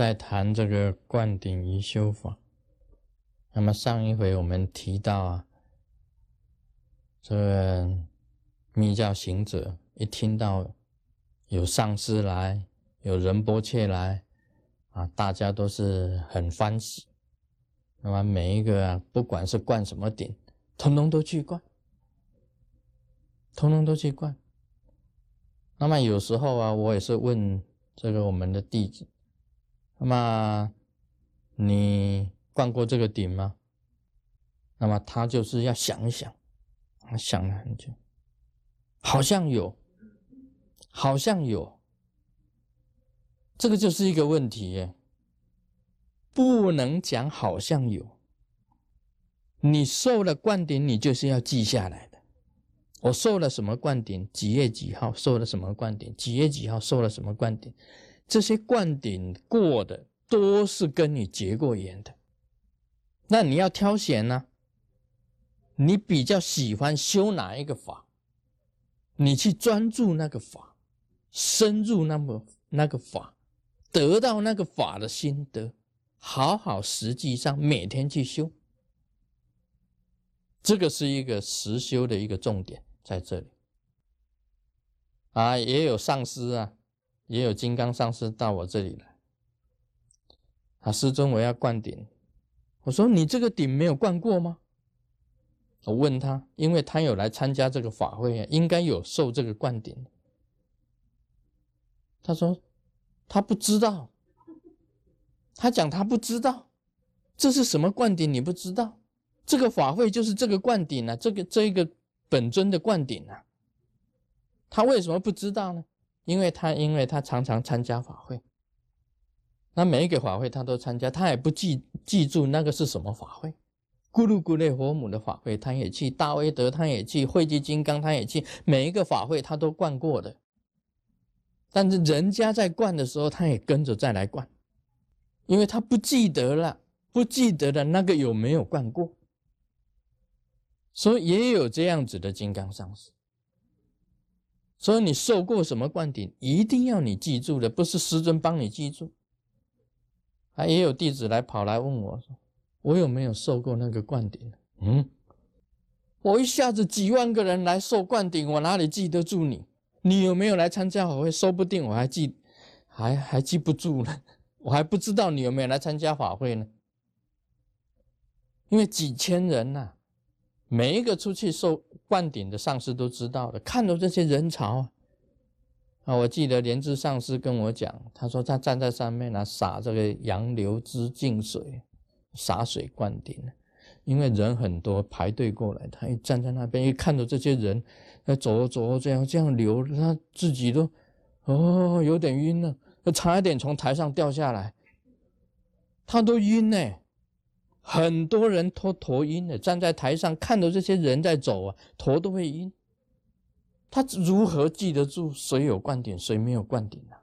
在谈这个灌顶仪修法。那么上一回我们提到啊，这个密教行者一听到有上师来，有仁波切来，啊，大家都是很欢喜。那么每一个啊，不管是灌什么顶，通通都去灌，通通都去灌。那么有时候啊，我也是问这个我们的弟子，那么你灌过这个顶吗？那么他就是要想一想，他想了很久，好像有，好像有，这个就是一个问题，不能讲好像有，你受了灌顶，你就是要记下来的。我受了什么灌顶？几月几号受了什么灌顶？几月几号受了什么灌顶？这些灌顶过的都是跟你结过缘的。那你要挑选呢？你比较喜欢修哪一个法？你去专注那个法，深入那么那个法，得到那个法的心得，好好实际上每天去修，这个是一个实修的一个重点。在这里啊，也有上师啊，也有金刚上师到我这里来。啊，师尊，我要灌顶。我说你这个顶没有灌过吗？我问他，因为他有来参加这个法会啊，应该有受这个灌顶。他说他不知道，他讲他不知道，这是什么灌顶？你不知道？这个法会就是这个灌顶啊，这个这一个。本尊的灌顶啊，他为什么不知道呢？因为他因为他常常参加法会，那每一个法会他都参加，他也不记记住那个是什么法会。咕噜咕噜佛母的法会他也去，大威德他也去，慧济金刚他也去，每一个法会他都灌过的。但是人家在灌的时候，他也跟着再来灌，因为他不记得了，不记得了那个有没有灌过。所以也有这样子的金刚上师。所以你受过什么灌顶，一定要你记住的，不是师尊帮你记住。啊，也有弟子来跑来问我说：“我有没有受过那个灌顶？”嗯，我一下子几万个人来受灌顶，我哪里记得住你？你有没有来参加法会？说不定我还记，还还记不住呢。我还不知道你有没有来参加法会呢。因为几千人呐。每一个出去受灌顶的上师都知道的，看到这些人潮啊，啊，我记得莲智上师跟我讲，他说他站在上面呢，洒这个杨柳之净水，洒水灌顶，因为人很多排队过来，他一站在那边，一看到这些人，要走走这样这样流，他自己都哦有点晕了，差一点从台上掉下来，他都晕呢。很多人都头晕的，站在台上看到这些人在走啊，头都会晕。他如何记得住谁有灌顶，谁没有灌顶呢？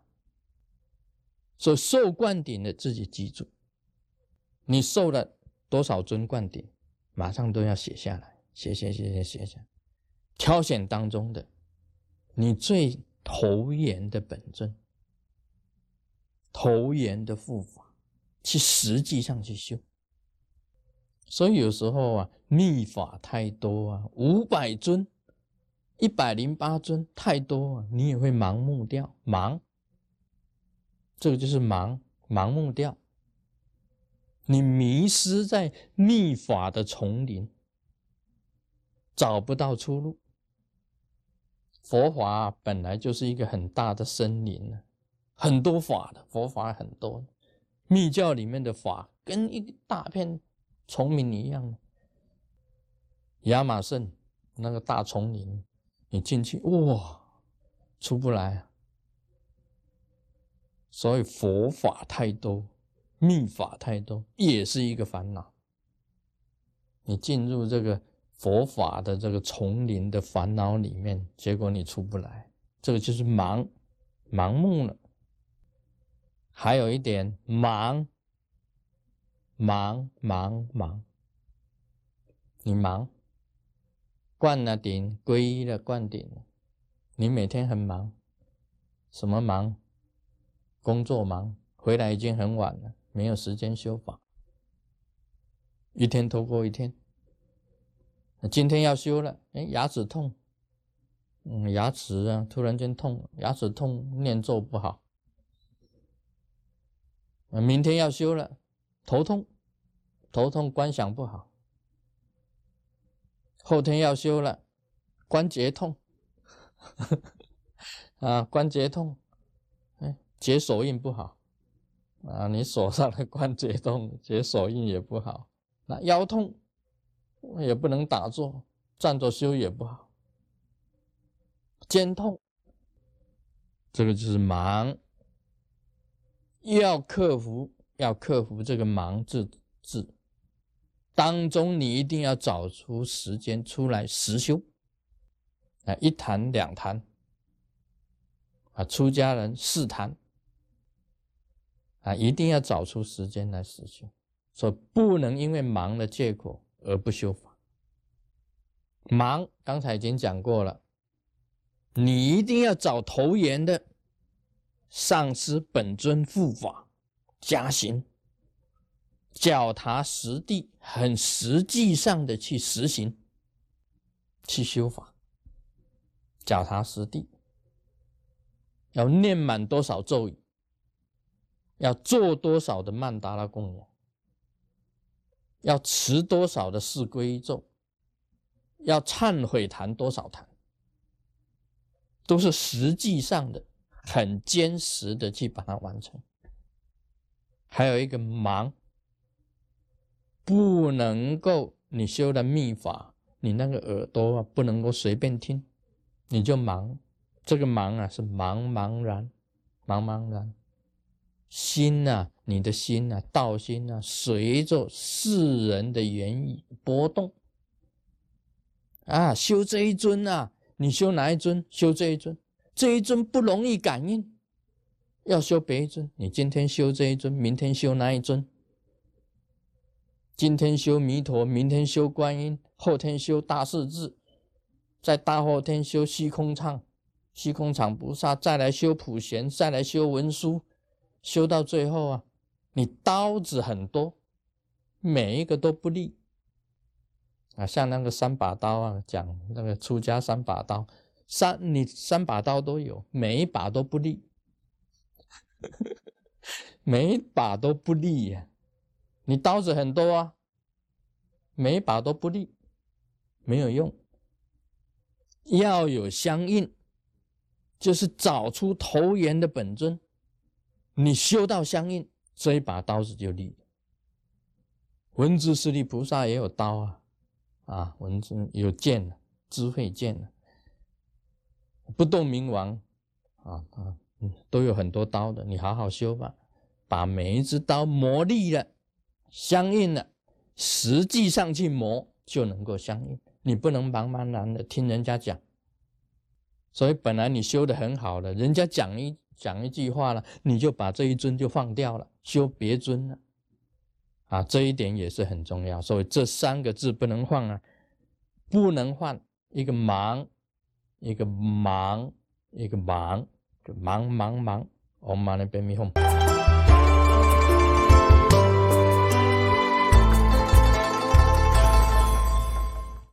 所以受灌顶的自己记住，你受了多少尊灌顶，马上都要写下来，写写写写写写，挑选当中的你最投缘的本尊，投缘的护法，去实际上去修。所以有时候啊，秘法太多啊，五百尊、一百零八尊太多啊，你也会盲目掉，盲。这个就是盲，盲目掉。你迷失在秘法的丛林，找不到出路。佛法本来就是一个很大的森林呢，很多法的佛法很多，密教里面的法跟一大片。丛林一样亚马逊那个大丛林，你进去哇，出不来。所以佛法太多，秘法太多，也是一个烦恼。你进入这个佛法的这个丛林的烦恼里面，结果你出不来，这个就是盲，盲目了。还有一点盲。忙忙忙，你忙，灌了顶，皈依了灌顶，你每天很忙，什么忙？工作忙，回来已经很晚了，没有时间修法，一天拖过一天。今天要修了，哎，牙齿痛，嗯，牙齿啊突然间痛，牙齿痛念咒不好。明天要修了，头痛，头痛观想不好。后天要修了，关节痛，啊，关节痛，哎，解手印不好，啊，你手上的关节痛，解手印也不好。那腰痛，也不能打坐，站着修也不好。肩痛，这个就是忙。要克服，要克服这个忙字字当中，你一定要找出时间出来实修啊，一坛两坛啊，出家人四坛啊，一定要找出时间来实修，说不能因为忙的借口而不修法。忙刚才已经讲过了，你一定要找投缘的。上师本尊护法加行，脚踏实地，很实际上的去实行，去修法。脚踏实地，要念满多少咒语，要做多少的曼达拉供养，要持多少的四归咒，要忏悔谈多少谈，都是实际上的。很坚实的去把它完成，还有一个忙，不能够你修的秘法，你那个耳朵啊不能够随便听，你就忙，这个忙啊是茫茫然，茫茫然，心呐，你的心呐，道心呐，随着世人的言语波动，啊，修这一尊啊，你修哪一尊？修这一尊。这一尊不容易感应，要修别一尊。你今天修这一尊，明天修那一尊。今天修弥陀，明天修观音，后天修大势至，在大后天修虚空唱、虚空场菩萨，再来修普贤，再来修文殊，修到最后啊，你刀子很多，每一个都不利啊。像那个三把刀啊，讲那个出家三把刀。三，你三把刀都有，每一把都不利，每一把都不利呀。你刀子很多啊，每一把都不利，没有用。要有相应，就是找出投缘的本尊，你修到相应，这一把刀子就利。文殊师利菩萨也有刀啊，啊，文殊有剑智慧剑不动明王啊，啊都有很多刀的，你好好修吧，把每一只刀磨利了，相应了，实际上去磨就能够相应。你不能茫茫然的听人家讲，所以本来你修的很好的，人家讲一讲一句话了，你就把这一尊就放掉了，修别尊了，啊，这一点也是很重要。所以这三个字不能换啊，不能换一个忙。一个忙，一个忙，就忙忙忙，我们那边咪哄。